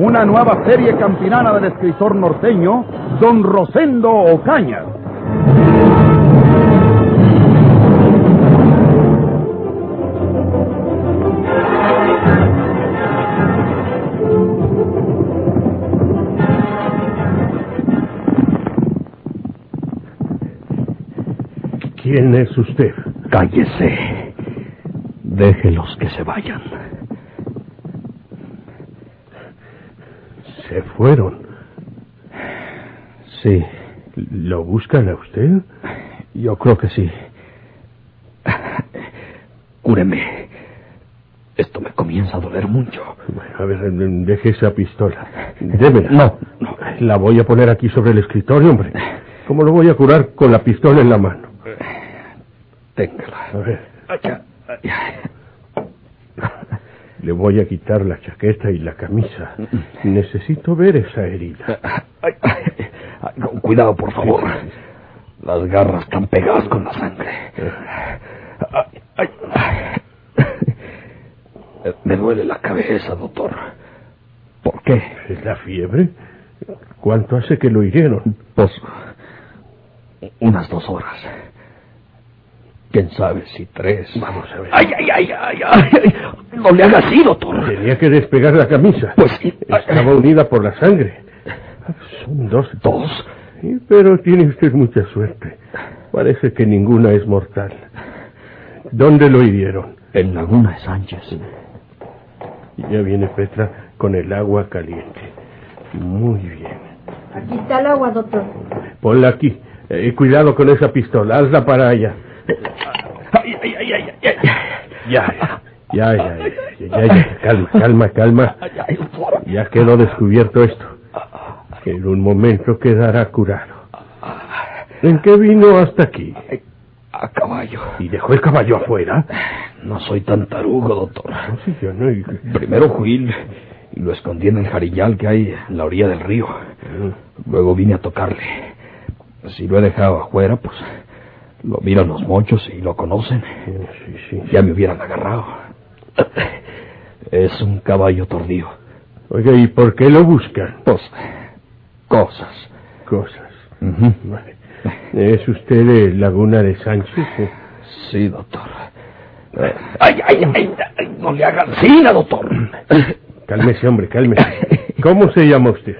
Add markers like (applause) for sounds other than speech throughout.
Una nueva serie campinana del escritor norteño, Don Rosendo Ocaña. ¿Quién es usted? Cállese. Déjelos que se vayan. Se fueron. Sí, ¿Lo buscan a usted? yo creo que sí. Cúreme. Esto me comienza a doler mucho. Bueno, a ver, deje esa pistola. Démela. No, no. La voy a poner aquí sobre el escritorio, hombre. ¿Cómo lo voy a curar con la pistola en la mano? Téngala. A ver. Le voy a quitar la chaqueta y la camisa. Necesito ver esa herida. Ay, ay, ay, con cuidado, por favor. Las garras están pegadas con la sangre. Me duele la cabeza, doctor. ¿Por qué? ¿Es la fiebre? ¿Cuánto hace que lo hirieron? Pues unas dos horas. ¿Quién sabe si tres? Vamos a ver. ¡Ay, ay, ay, ay! ay. No le haga así, doctor. Tenía que despegar la camisa. Pues sí. Estaba unida por la sangre. Son dos. ¿Dos? Sí, pero tiene usted mucha suerte. Parece que ninguna es mortal. ¿Dónde lo hirieron? En Laguna de Sánchez. Ya viene Petra con el agua caliente. Muy bien. Aquí está el agua, doctor. Ponla aquí. Eh, cuidado con esa pistola. Hazla para allá. Ay, ay, ay, ay, ay, ay. Ya, ya, ya, ya, ya. Calma, calma, calma. Ya quedó descubierto esto. En un momento quedará curado. ¿En qué vino hasta aquí? A caballo. ¿Y dejó el caballo afuera? No soy tan tarugo, doctor. No, sí, yo no. y- Primero fui y lo escondí en el jariñal que hay en la orilla del río. Luego vine a tocarle. Si lo he dejado afuera, pues lo miran los mochos y lo conocen. Sí, sí. Ya me hubieran agarrado. Es un caballo tordío. Oiga, ¿y por qué lo buscan? Pues, cosas. Cosas. Vale. ¿Es usted de Laguna de Sánchez? eh? Sí, doctor. Ay, ay, ay, ay, no le hagan cina, doctor. Cálmese, hombre, cálmese. ¿Cómo se llama usted?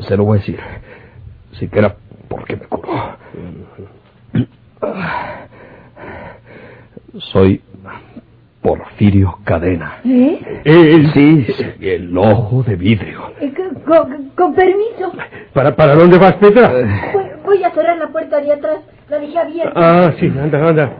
Se lo voy a decir. Siquiera porque me curó. Soy Porfirio Cadena. ¿Eh? Sí, el ojo de vidrio. Eh, con permiso. ¿para, ¿Para dónde vas, Petra? Voy, voy a cerrar la puerta de atrás. La dejé abierta. Ah, sí, anda, anda.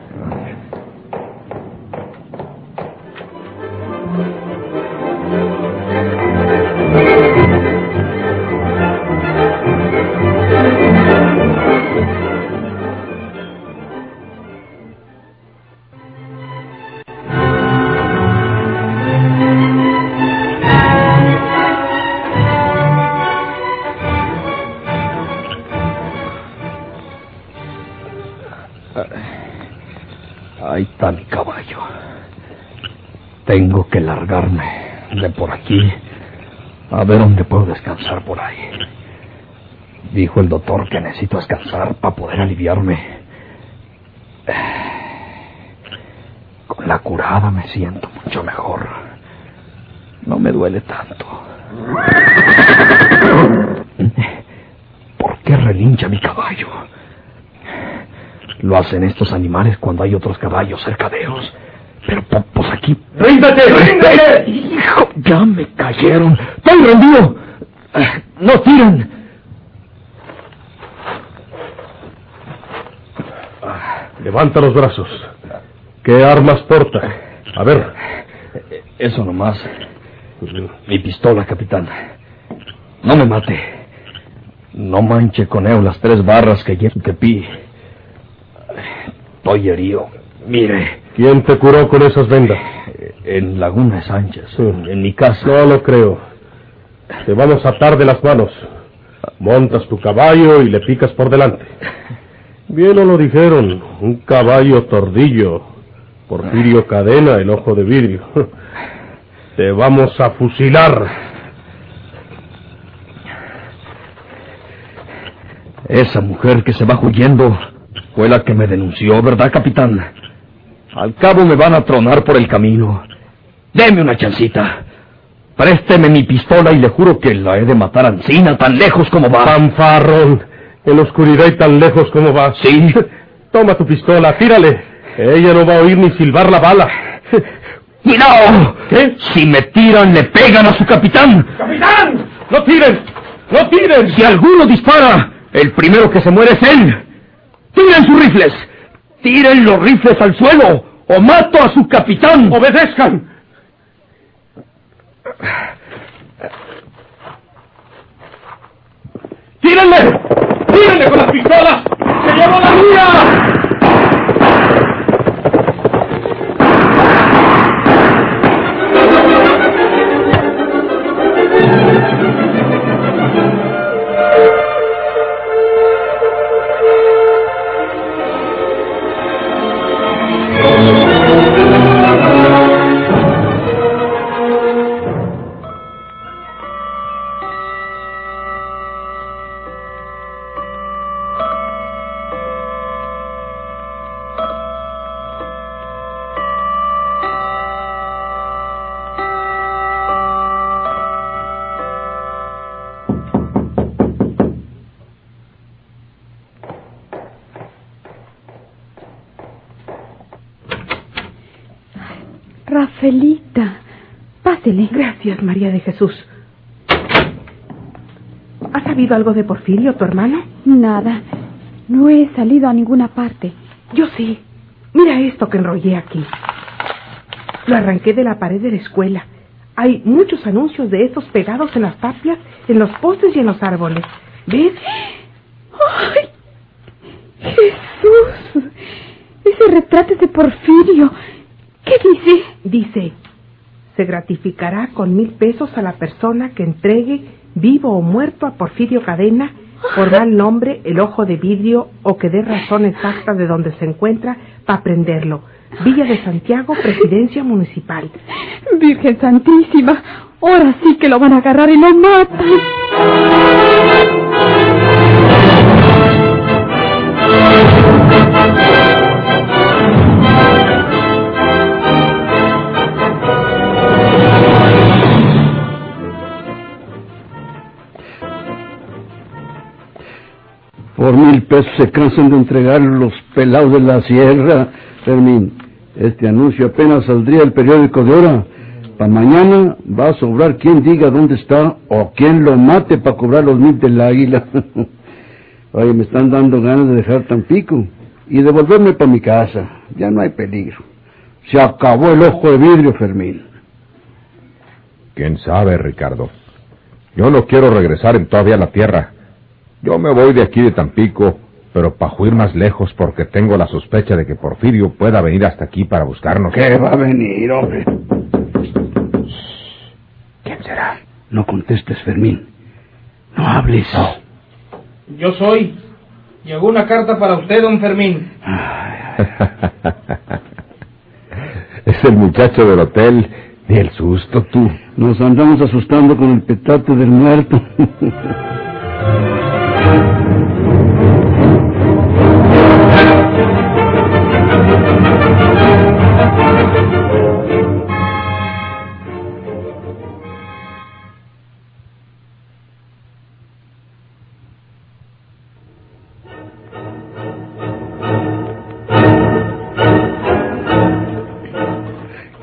Ahí está mi caballo. Tengo que largarme de por aquí a ver dónde puedo descansar por ahí. Dijo el doctor que necesito descansar para poder aliviarme. Con la curada me siento mucho mejor. No me duele tanto. ¿Por qué relincha mi caballo? Lo hacen estos animales cuando hay otros caballos cerca de ellos. Pero pues aquí... ¡Ríndate, ríndate! ¡Hijo! Ya me cayeron. ¡Estoy rendido! Eh, ¡No tiren! Levanta los brazos. ¿Qué armas porta? A ver. Eso nomás. Mi pistola, capitán. No me mate. No manche con él las tres barras que llevo que pi. Estoy herido. Mire. ¿Quién te curó con esas vendas? En Laguna Sánchez. En mi casa. No lo creo. Te vamos a atar de las manos. Montas tu caballo y le picas por delante. Bien o lo dijeron. Un caballo tordillo. Porfirio Cadena, el ojo de vidrio. (laughs) Te vamos a fusilar. Esa mujer que se va huyendo fue la que me denunció, ¿verdad, capitán? Al cabo me van a tronar por el camino. Deme una chancita. Présteme mi pistola y le juro que la he de matar a Ancina tan lejos como va. Fanfarrón, en la oscuridad y tan lejos como va. Sí. Toma tu pistola, tírale. Ella no va a oír ni silbar la bala. ¡Cuidado! ¿Qué? Si me tiran, le pegan a su capitán. ¡Capitán! ¡No tiren! ¡No tiren! Si alguno dispara, el primero que se muere es él. ¡Tiren sus rifles! ¡Tiren los rifles al suelo! ¡O mato a su capitán! ¡Obedezcan! ¡Tírenle! ¡Tírenle con las pistolas! ¡Se llevó la mía! Rafaelita, pásele. Gracias, María de Jesús. ¿Has sabido algo de Porfirio, tu hermano? Nada. No he salido a ninguna parte. Yo sí. Mira esto que enrollé aquí. Lo arranqué de la pared de la escuela. Hay muchos anuncios de estos pegados en las tapias, en los postes y en los árboles. ¿Ves? ¡Ay! Jesús. Ese retrato es de Porfirio. ¿Qué dice? Dice, se gratificará con mil pesos a la persona que entregue, vivo o muerto, a Porfirio Cadena, por mal nombre, el ojo de vidrio, o que dé razón exacta de donde se encuentra para prenderlo. Villa de Santiago, Presidencia Municipal. Virgen Santísima. Ahora sí que lo van a agarrar y lo matan. Pesos se cansan de entregar los pelados de la sierra. Fermín, este anuncio apenas saldría el periódico de hora. Para mañana va a sobrar quien diga dónde está o quien lo mate para cobrar los mil del águila. (laughs) Oye, me están dando ganas de dejar Tampico y devolverme para mi casa. Ya no hay peligro. Se acabó el ojo de vidrio, Fermín. ¿Quién sabe, Ricardo? Yo no quiero regresar en todavía a la tierra. Yo me voy de aquí de Tampico, pero para huir más lejos porque tengo la sospecha de que Porfirio pueda venir hasta aquí para buscarnos. ¿Qué va a venir, hombre? ¿Quién será? No contestes, Fermín. No hables. Yo soy. Llegó una carta para usted, don Fermín. (laughs) es el muchacho del hotel. Ni el susto, tú. Nos andamos asustando con el petate del muerto. (laughs)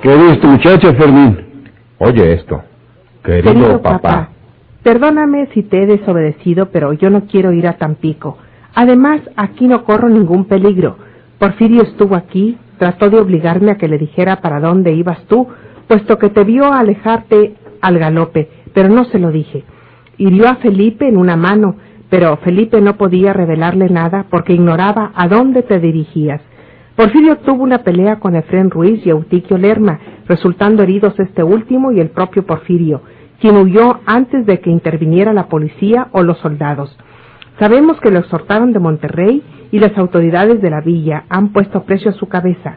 ¿Qué dice tu muchacha, Fermín? Oye esto. Querido, Querido papá. papá, perdóname si te he desobedecido, pero yo no quiero ir a Tampico. Además, aquí no corro ningún peligro. Porfirio estuvo aquí, trató de obligarme a que le dijera para dónde ibas tú, puesto que te vio alejarte al galope, pero no se lo dije. Hirió a Felipe en una mano, pero Felipe no podía revelarle nada porque ignoraba a dónde te dirigías. Porfirio tuvo una pelea con Efrén Ruiz y Eutiquio Lerma, resultando heridos este último y el propio Porfirio, quien huyó antes de que interviniera la policía o los soldados. Sabemos que lo exhortaron de Monterrey y las autoridades de la villa han puesto precio a su cabeza.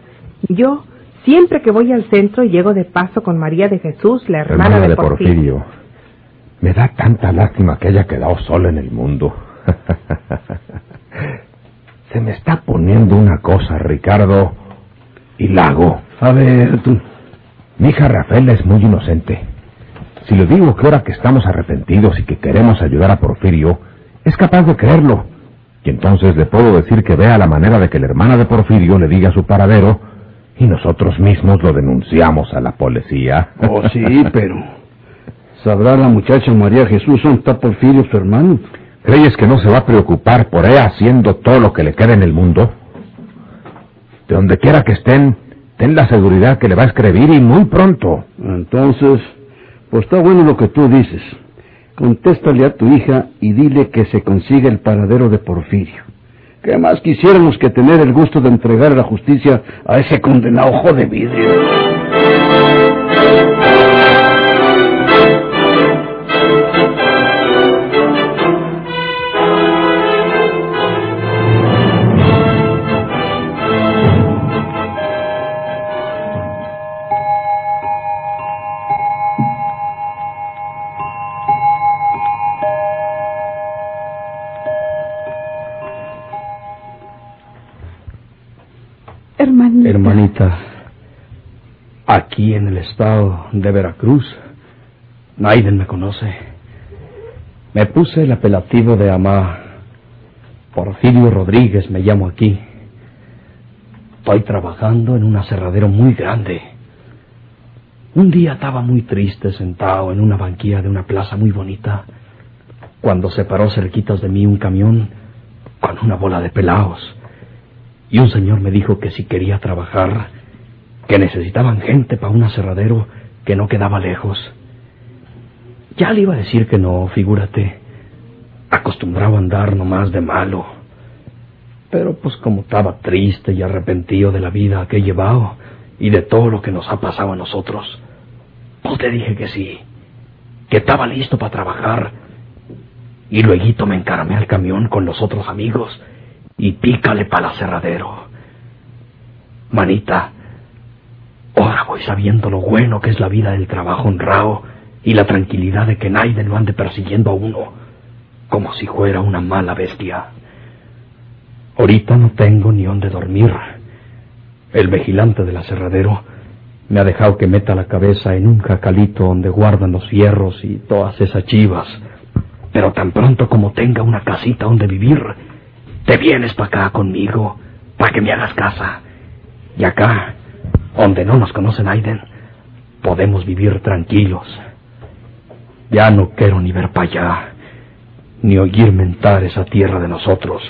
Yo, siempre que voy al centro, llego de paso con María de Jesús, la hermana, Hermana de, Porfirio. Me da tanta lástima que haya quedado sola en el mundo. (laughs) Se me está poniendo una cosa, Ricardo. Y Lago. A ver, tú. Mi hija Rafaela es muy inocente. Si le digo que ahora que estamos arrepentidos y que queremos ayudar a Porfirio, es capaz de creerlo. Y entonces le puedo decir que vea la manera de que la hermana de Porfirio le diga su paradero y nosotros mismos lo denunciamos a la policía. Oh, sí, (laughs) pero... ¿Sabrá la muchacha María Jesús dónde está Porfirio, su hermano? ¿Crees que no se va a preocupar por ella haciendo todo lo que le queda en el mundo? De donde quiera que estén, ten la seguridad que le va a escribir y muy pronto. Entonces, pues está bueno lo que tú dices. Contéstale a tu hija y dile que se consiga el paradero de Porfirio. ¿Qué más quisiéramos que tener el gusto de entregar la justicia a ese condenado ojo de vidrio? Aquí en el estado de Veracruz, Naiden me conoce. Me puse el apelativo de Amá. Porfirio Rodríguez me llamo aquí. Estoy trabajando en un aserradero muy grande. Un día estaba muy triste sentado en una banquilla de una plaza muy bonita, cuando se paró cerquitas de mí un camión con una bola de pelaos. Y un señor me dijo que si quería trabajar, que necesitaban gente para un aserradero que no quedaba lejos. Ya le iba a decir que no, figúrate. Acostumbraba a andar nomás de malo. Pero pues como estaba triste y arrepentido de la vida que he llevado y de todo lo que nos ha pasado a nosotros, pues le dije que sí, que estaba listo para trabajar. Y luego me encaramé al camión con los otros amigos y pícale para aserradero. Manita, ahora voy sabiendo lo bueno que es la vida del trabajo honrado y la tranquilidad de que nadie lo ande persiguiendo a uno, como si fuera una mala bestia. Ahorita no tengo ni dónde dormir. El vigilante del aserradero me ha dejado que meta la cabeza en un cacalito donde guardan los fierros y todas esas chivas. Pero tan pronto como tenga una casita donde vivir, te vienes para acá conmigo, para que me hagas casa. Y acá, donde no nos conocen Aiden, podemos vivir tranquilos. Ya no quiero ni ver para allá, ni oír mentar esa tierra de nosotros,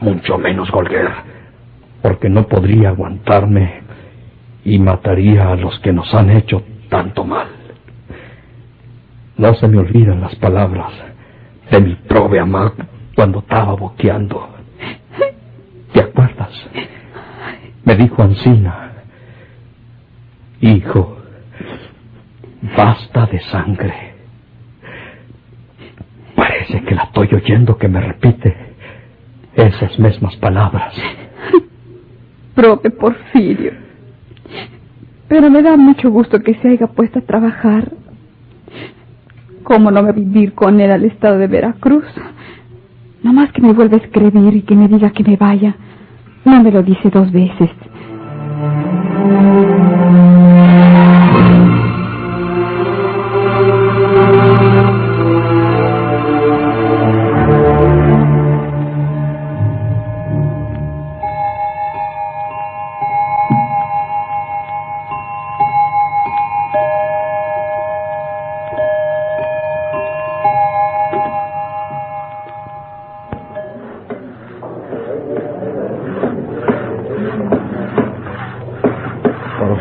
mucho menos Golguer, porque no podría aguantarme y mataría a los que nos han hecho tanto mal. No se me olvidan las palabras de mi prove cuando estaba boqueando. ¿Te acuerdas? Me dijo Ancina, hijo, basta de sangre. Parece que la estoy oyendo que me repite esas mismas palabras. Profe Porfirio. Pero me da mucho gusto que se haya puesto a trabajar. ¿Cómo no a vivir con él al estado de Veracruz? Nomás que me vuelva a escribir y que me diga que me vaya. No me lo dice dos veces.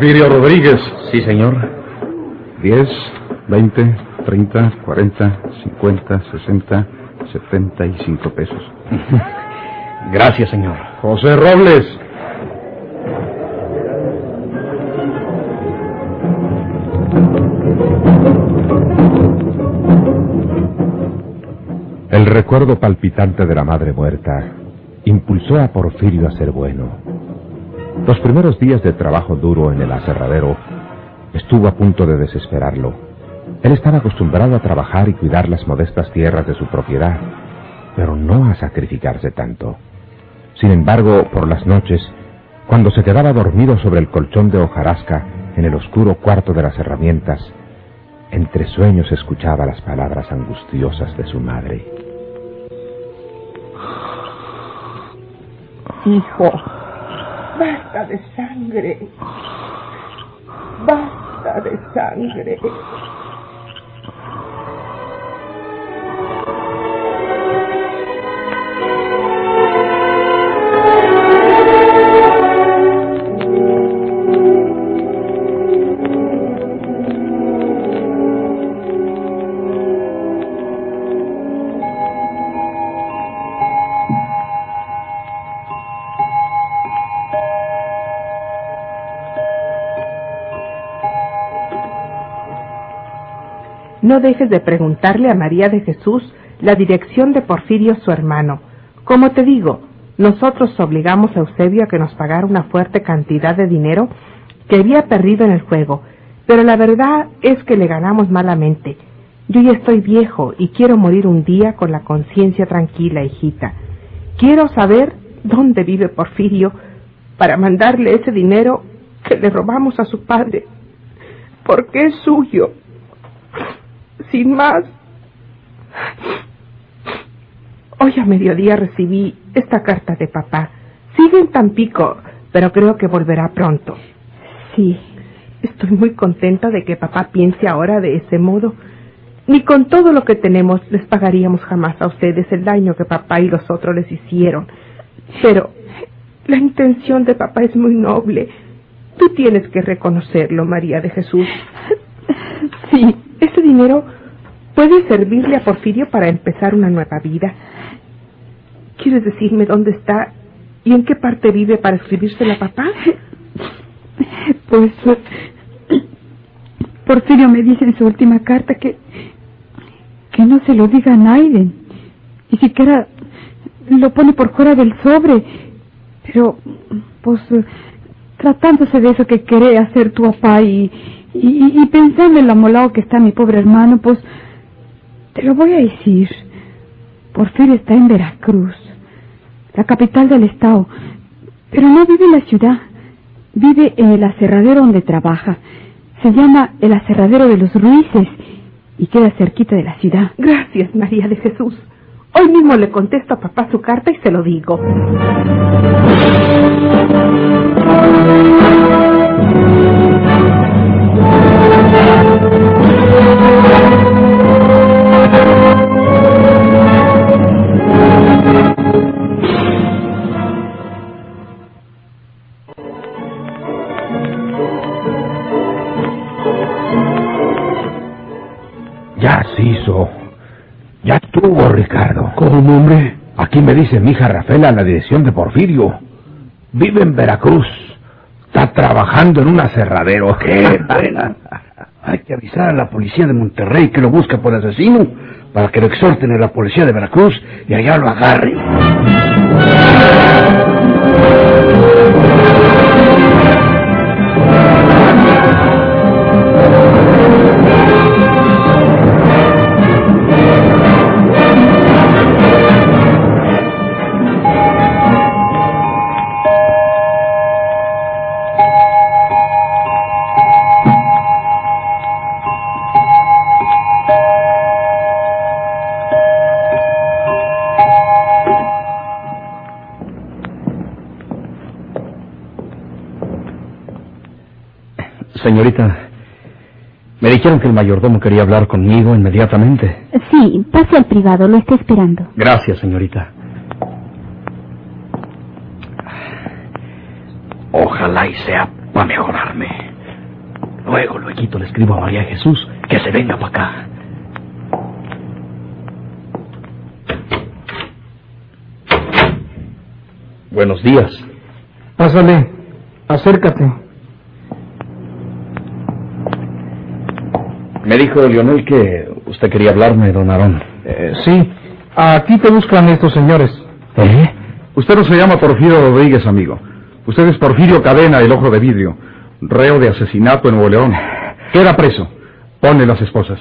Porfirio Rodríguez. Sí, señor. 10, 20, 30, 40, 50, 60, 75 pesos. (laughs) Gracias, señor. José Robles. El recuerdo palpitante de la madre muerta impulsó a Porfirio a ser bueno. Los primeros días de trabajo duro en el aserradero estuvo a punto de desesperarlo. Él estaba acostumbrado a trabajar y cuidar las modestas tierras de su propiedad, pero no a sacrificarse tanto. Sin embargo, por las noches, cuando se quedaba dormido sobre el colchón de hojarasca en el oscuro cuarto de las herramientas, entre sueños escuchaba las palabras angustiosas de su madre. Hijo, basta de sangre. Basta de sangre. No dejes de preguntarle a María de Jesús la dirección de Porfirio su hermano. Como te digo, nosotros obligamos a Eusebio a que nos pagara una fuerte cantidad de dinero que había perdido en el juego, pero la verdad es que le ganamos malamente. Yo ya estoy viejo y quiero morir un día con la conciencia tranquila, hijita. Quiero saber dónde vive Porfirio para mandarle ese dinero que le robamos a su padre, porque es suyo sin más. Hoy a mediodía recibí esta carta de papá. Sigue en Tampico, pero creo que volverá pronto. Sí. Estoy muy contenta de que papá piense ahora de ese modo. Ni con todo lo que tenemos les pagaríamos jamás a ustedes el daño que papá y los otros les hicieron. Pero la intención de papá es muy noble. Tú tienes que reconocerlo, María de Jesús. Sí, ese dinero puede servirle a Porfirio para empezar una nueva vida. ¿Quieres decirme dónde está y en qué parte vive para escribírsela a papá? (laughs) Pues Porfirio me dice en su última carta que que no se lo diga a Naiden. Ni siquiera lo pone por fuera del sobre. Pero, pues, tratándose de eso que quiere hacer tu papá y, y, pensando en lo amolado que está mi pobre hermano, pues, te lo voy a decir. Porfirio está en Veracruz, la capital del estado, pero no vive en la ciudad. Vive en el aserradero donde trabaja. Se llama el aserradero de los Ruices y queda cerquita de la ciudad. Gracias, María de Jesús. Hoy mismo le contesto a papá su carta y se lo digo. Hizo. Ya estuvo, Ricardo. ¿Cómo, hombre? Aquí me dice mi hija Rafaela la dirección de Porfirio. Vive en Veracruz. Está trabajando en un aserradero. (laughs) ¡Qué buena! Hay que avisar a la policía de Monterrey que lo busca por asesino para que lo exhorten a la policía de Veracruz y allá lo agarren. Señorita, me dijeron que el mayordomo quería hablar conmigo inmediatamente. Sí, pase al privado, lo está esperando. Gracias, señorita. Ojalá y sea para mejorarme. Luego, luego le escribo a María Jesús que se venga para acá. Buenos días. Pásale, acércate. Me dijo Leonel que usted quería hablarme, don Aarón. Eh, sí, aquí te buscan estos señores. ¿Eh? Usted no se llama Porfirio Rodríguez, amigo. Usted es Porfirio Cadena, el ojo de vidrio, reo de asesinato en Nuevo León. Queda preso. Ponle las esposas.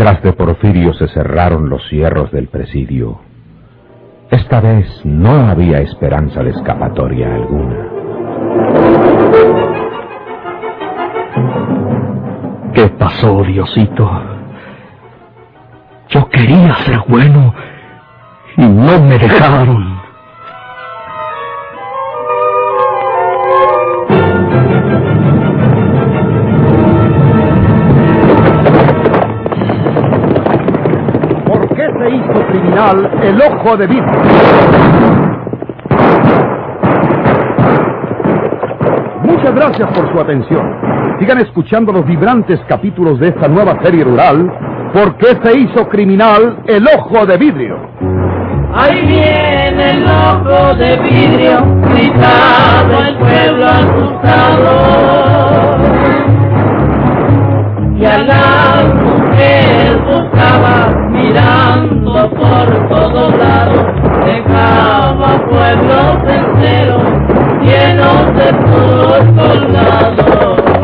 Tras de Porfirio se cerraron los cierros del presidio. Esta vez no había esperanza de escapatoria alguna. ¿Qué pasó, Diosito? Yo quería ser bueno y no me dejaron. El ojo de vidrio? Muchas gracias por su atención. Sigan escuchando los vibrantes capítulos de esta nueva serie rural. ¿Por qué se hizo criminal el ojo de vidrio? Ahí viene el ojo de vidrio, gritado el pueblo asustado. Y a las mujeres buscaba mirando por todos lados, dejaba pueblos enteros llenos de puros colgados.